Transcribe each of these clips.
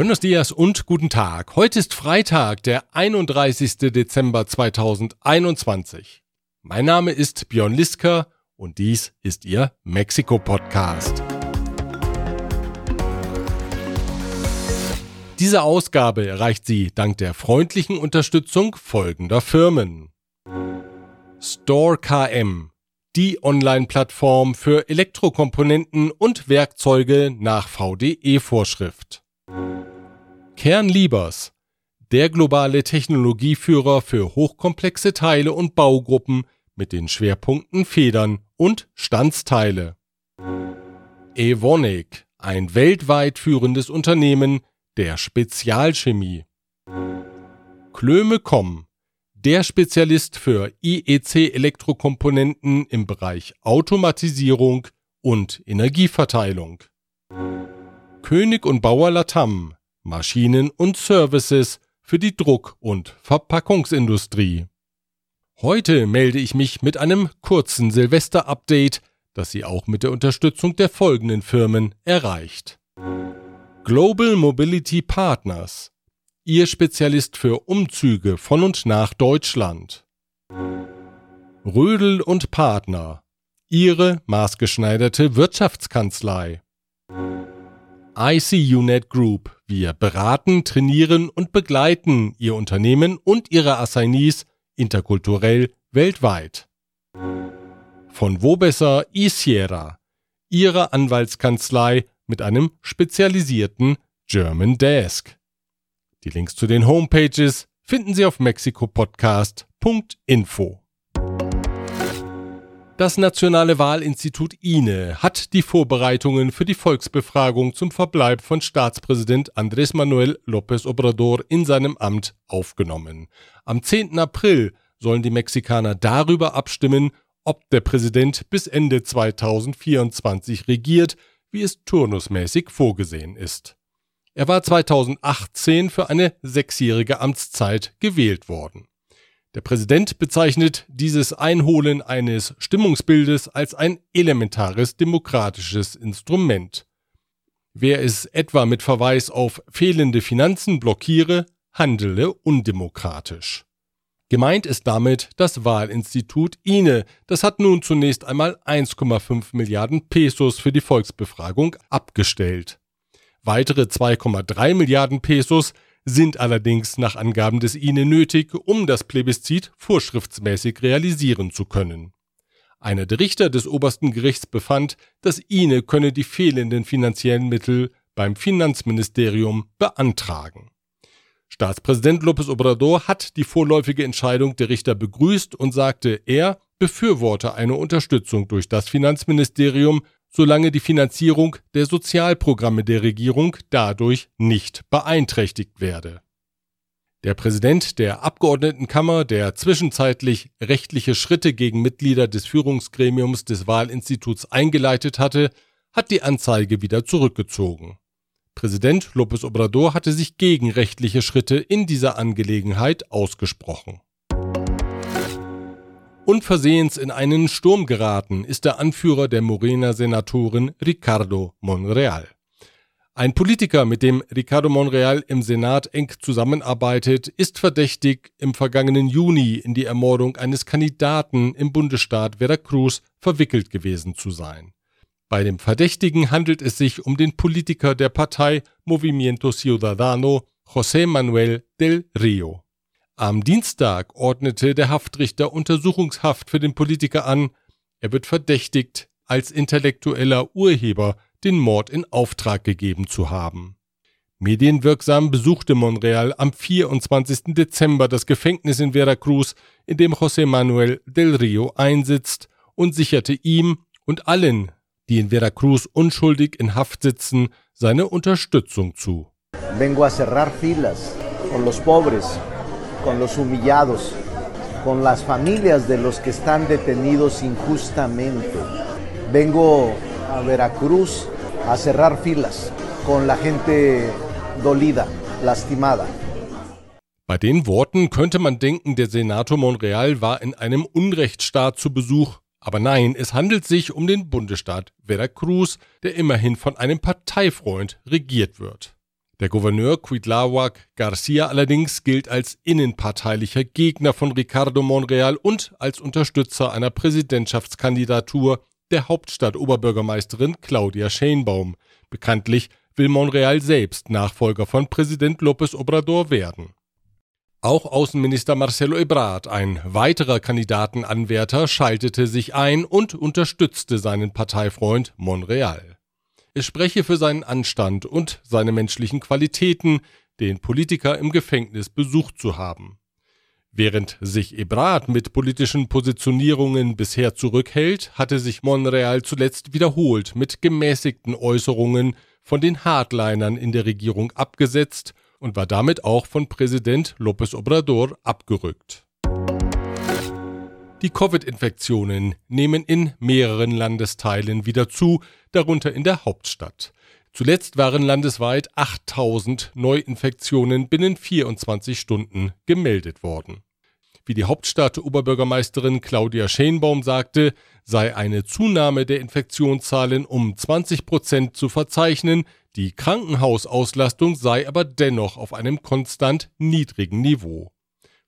Buenos dias und guten Tag. Heute ist Freitag, der 31. Dezember 2021. Mein Name ist Björn Liska und dies ist Ihr Mexiko-Podcast. Diese Ausgabe erreicht Sie dank der freundlichen Unterstützung folgender Firmen. Store KM, die Online-Plattform für Elektrokomponenten und Werkzeuge nach VDE-Vorschrift. Kernliebers, der globale Technologieführer für hochkomplexe Teile und Baugruppen mit den Schwerpunkten Federn und Standsteile. Evonik, ein weltweit führendes Unternehmen der Spezialchemie. Klöme.com, der Spezialist für IEC-Elektrokomponenten im Bereich Automatisierung und Energieverteilung. König und Bauer Latam, Maschinen und Services für die Druck- und Verpackungsindustrie. Heute melde ich mich mit einem kurzen Silvester-Update, das Sie auch mit der Unterstützung der folgenden Firmen erreicht. Global Mobility Partners, Ihr Spezialist für Umzüge von und nach Deutschland. Rödel und Partner, Ihre maßgeschneiderte Wirtschaftskanzlei. ICUNet Group. Wir beraten, trainieren und begleiten Ihr Unternehmen und Ihre Assignees interkulturell weltweit. Von wo besser Isiera, Ihre Anwaltskanzlei mit einem spezialisierten German Desk. Die Links zu den Homepages finden Sie auf mexikopodcast.info. Das Nationale Wahlinstitut INE hat die Vorbereitungen für die Volksbefragung zum Verbleib von Staatspräsident Andrés Manuel López Obrador in seinem Amt aufgenommen. Am 10. April sollen die Mexikaner darüber abstimmen, ob der Präsident bis Ende 2024 regiert, wie es turnusmäßig vorgesehen ist. Er war 2018 für eine sechsjährige Amtszeit gewählt worden. Der Präsident bezeichnet dieses Einholen eines Stimmungsbildes als ein elementares demokratisches Instrument. Wer es etwa mit Verweis auf fehlende Finanzen blockiere, handele undemokratisch. Gemeint ist damit das Wahlinstitut INE. Das hat nun zunächst einmal 1,5 Milliarden Pesos für die Volksbefragung abgestellt. Weitere 2,3 Milliarden Pesos sind allerdings nach Angaben des INE nötig, um das Plebiszit vorschriftsmäßig realisieren zu können. Einer der Richter des obersten Gerichts befand, das INE könne die fehlenden finanziellen Mittel beim Finanzministerium beantragen. Staatspräsident López Obrador hat die vorläufige Entscheidung der Richter begrüßt und sagte, er befürworte eine Unterstützung durch das Finanzministerium solange die Finanzierung der Sozialprogramme der Regierung dadurch nicht beeinträchtigt werde. Der Präsident der Abgeordnetenkammer, der zwischenzeitlich rechtliche Schritte gegen Mitglieder des Führungsgremiums des Wahlinstituts eingeleitet hatte, hat die Anzeige wieder zurückgezogen. Präsident López Obrador hatte sich gegen rechtliche Schritte in dieser Angelegenheit ausgesprochen. Unversehens in einen Sturm geraten ist der Anführer der Morena-Senatorin Ricardo Monreal. Ein Politiker, mit dem Ricardo Monreal im Senat eng zusammenarbeitet, ist verdächtig, im vergangenen Juni in die Ermordung eines Kandidaten im Bundesstaat Veracruz verwickelt gewesen zu sein. Bei dem Verdächtigen handelt es sich um den Politiker der Partei Movimiento Ciudadano, José Manuel del Rio. Am Dienstag ordnete der Haftrichter Untersuchungshaft für den Politiker an. Er wird verdächtigt, als intellektueller Urheber den Mord in Auftrag gegeben zu haben. Medienwirksam besuchte Monreal am 24. Dezember das Gefängnis in Veracruz, in dem José Manuel del Rio einsitzt, und sicherte ihm und allen, die in Veracruz unschuldig in Haft sitzen, seine Unterstützung zu. Vengo a cerrar filas con los pobres con los humillados, con las familias de los que están detenidos injustamente. Vengo a Veracruz a cerrar filas con la gente dolida, lastimada. Bei den Worten könnte man denken, der Senator Monreal war in einem Unrechtsstaat zu Besuch. Aber nein, es handelt sich um den Bundesstaat Veracruz, der immerhin von einem Parteifreund regiert wird. Der Gouverneur Cuitlahuac Garcia allerdings gilt als innenparteilicher Gegner von Ricardo Monreal und als Unterstützer einer Präsidentschaftskandidatur der Hauptstadt-Oberbürgermeisterin Claudia Sheinbaum. Bekanntlich will Monreal selbst Nachfolger von Präsident López Obrador werden. Auch Außenminister Marcelo Ebrard, ein weiterer Kandidatenanwärter, schaltete sich ein und unterstützte seinen Parteifreund Monreal. Es spreche für seinen Anstand und seine menschlichen Qualitäten, den Politiker im Gefängnis besucht zu haben. Während sich Ebrard mit politischen Positionierungen bisher zurückhält, hatte sich Monreal zuletzt wiederholt mit gemäßigten Äußerungen von den Hardlinern in der Regierung abgesetzt und war damit auch von Präsident López Obrador abgerückt. Die Covid-Infektionen nehmen in mehreren Landesteilen wieder zu, darunter in der Hauptstadt. Zuletzt waren landesweit 8000 Neuinfektionen binnen 24 Stunden gemeldet worden. Wie die Hauptstadt-Oberbürgermeisterin Claudia Schenbaum sagte, sei eine Zunahme der Infektionszahlen um 20 Prozent zu verzeichnen, die Krankenhausauslastung sei aber dennoch auf einem konstant niedrigen Niveau.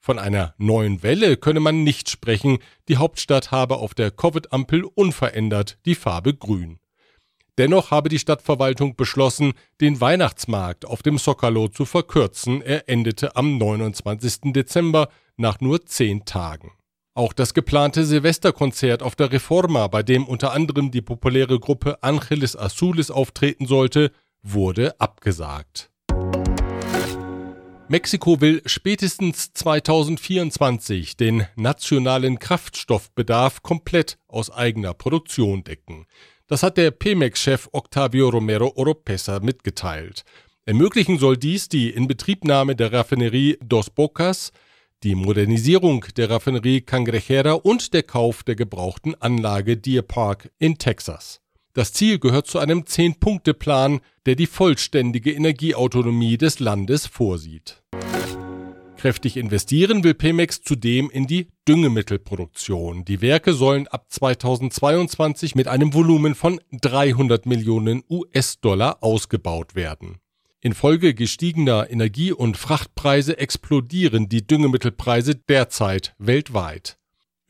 Von einer neuen Welle könne man nicht sprechen, die Hauptstadt habe auf der Covid-Ampel unverändert die Farbe grün. Dennoch habe die Stadtverwaltung beschlossen, den Weihnachtsmarkt auf dem Socalo zu verkürzen. Er endete am 29. Dezember nach nur zehn Tagen. Auch das geplante Silvesterkonzert auf der Reforma, bei dem unter anderem die populäre Gruppe Angeles Azules auftreten sollte, wurde abgesagt. Mexiko will spätestens 2024 den nationalen Kraftstoffbedarf komplett aus eigener Produktion decken. Das hat der Pemex-Chef Octavio Romero Oropesa mitgeteilt. Ermöglichen soll dies die Inbetriebnahme der Raffinerie Dos Bocas, die Modernisierung der Raffinerie Cangrejera und der Kauf der gebrauchten Anlage Deer Park in Texas. Das Ziel gehört zu einem Zehn-Punkte-Plan, der die vollständige Energieautonomie des Landes vorsieht. Kräftig investieren will Pemex zudem in die Düngemittelproduktion. Die Werke sollen ab 2022 mit einem Volumen von 300 Millionen US-Dollar ausgebaut werden. Infolge gestiegener Energie- und Frachtpreise explodieren die Düngemittelpreise derzeit weltweit.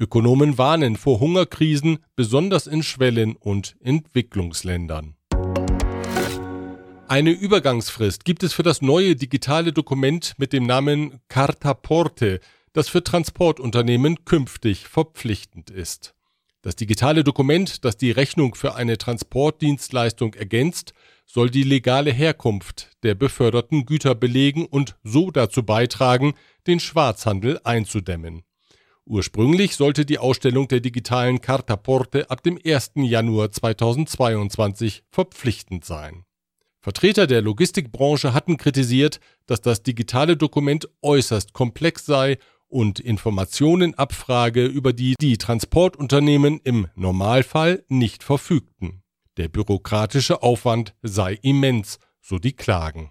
Ökonomen warnen vor Hungerkrisen, besonders in Schwellen- und Entwicklungsländern. Eine Übergangsfrist gibt es für das neue digitale Dokument mit dem Namen Carta Porte, das für Transportunternehmen künftig verpflichtend ist. Das digitale Dokument, das die Rechnung für eine Transportdienstleistung ergänzt, soll die legale Herkunft der beförderten Güter belegen und so dazu beitragen, den Schwarzhandel einzudämmen. Ursprünglich sollte die Ausstellung der digitalen Cartaporte ab dem 1. Januar 2022 verpflichtend sein. Vertreter der Logistikbranche hatten kritisiert, dass das digitale Dokument äußerst komplex sei und Informationen abfrage, über die die Transportunternehmen im Normalfall nicht verfügten. Der bürokratische Aufwand sei immens, so die Klagen.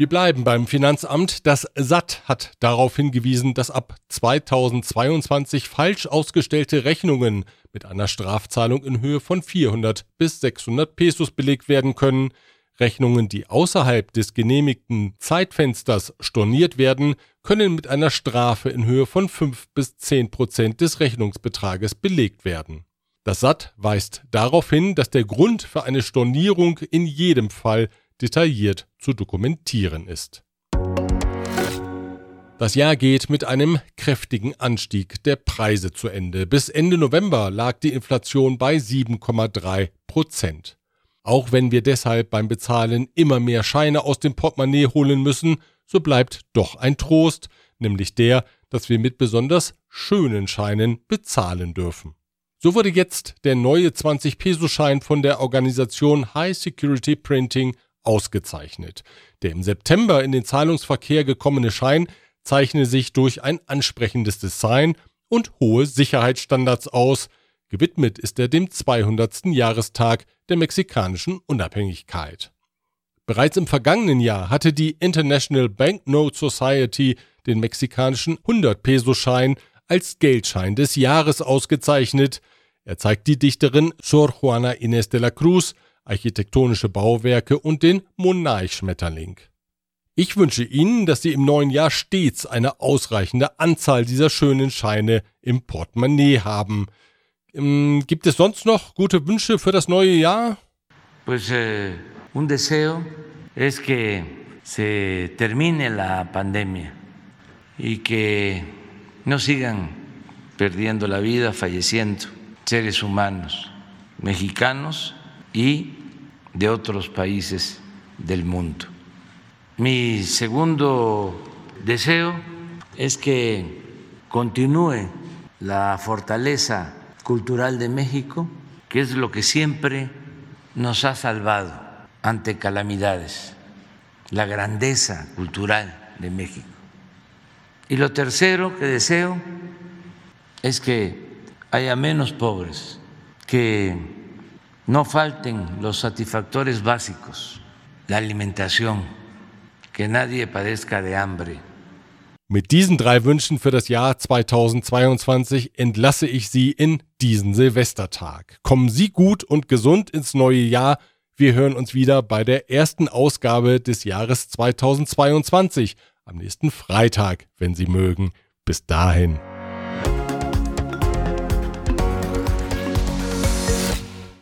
Wir bleiben beim Finanzamt. Das SAT hat darauf hingewiesen, dass ab 2022 falsch ausgestellte Rechnungen mit einer Strafzahlung in Höhe von 400 bis 600 Pesos belegt werden können. Rechnungen, die außerhalb des genehmigten Zeitfensters storniert werden, können mit einer Strafe in Höhe von 5 bis 10 Prozent des Rechnungsbetrages belegt werden. Das SAT weist darauf hin, dass der Grund für eine Stornierung in jedem Fall detailliert zu dokumentieren ist. Das Jahr geht mit einem kräftigen Anstieg der Preise zu Ende. Bis Ende November lag die Inflation bei 7,3 Prozent. Auch wenn wir deshalb beim Bezahlen immer mehr Scheine aus dem Portemonnaie holen müssen, so bleibt doch ein Trost, nämlich der, dass wir mit besonders schönen Scheinen bezahlen dürfen. So wurde jetzt der neue 20-Peso-Schein von der Organisation High Security Printing ausgezeichnet. Der im September in den Zahlungsverkehr gekommene Schein zeichne sich durch ein ansprechendes Design und hohe Sicherheitsstandards aus. Gewidmet ist er dem 200. Jahrestag der mexikanischen Unabhängigkeit. Bereits im vergangenen Jahr hatte die International Banknote Society den mexikanischen 100-Peso-Schein als Geldschein des Jahres ausgezeichnet. Er zeigt die Dichterin Sor Juana Inés de la Cruz architektonische Bauwerke und den Monarch-Schmetterling. Ich wünsche Ihnen, dass Sie im neuen Jahr stets eine ausreichende Anzahl dieser schönen Scheine im Portemonnaie haben. Ähm, gibt es sonst noch gute Wünsche für das neue Jahr? Pues eh, un deseo es que se termine la pandemia y que no sigan perdiendo la vida, falleciendo seres humanos mexicanos y de otros países del mundo. Mi segundo deseo es que continúe la fortaleza cultural de México, que es lo que siempre nos ha salvado ante calamidades, la grandeza cultural de México. Y lo tercero que deseo es que haya menos pobres, que no falten los satisfactores básicos, la alimentación, que nadie padezca de hambre. Mit diesen drei Wünschen für das Jahr 2022 entlasse ich Sie in diesen Silvestertag. Kommen Sie gut und gesund ins neue Jahr. Wir hören uns wieder bei der ersten Ausgabe des Jahres 2022 am nächsten Freitag, wenn Sie mögen. Bis dahin.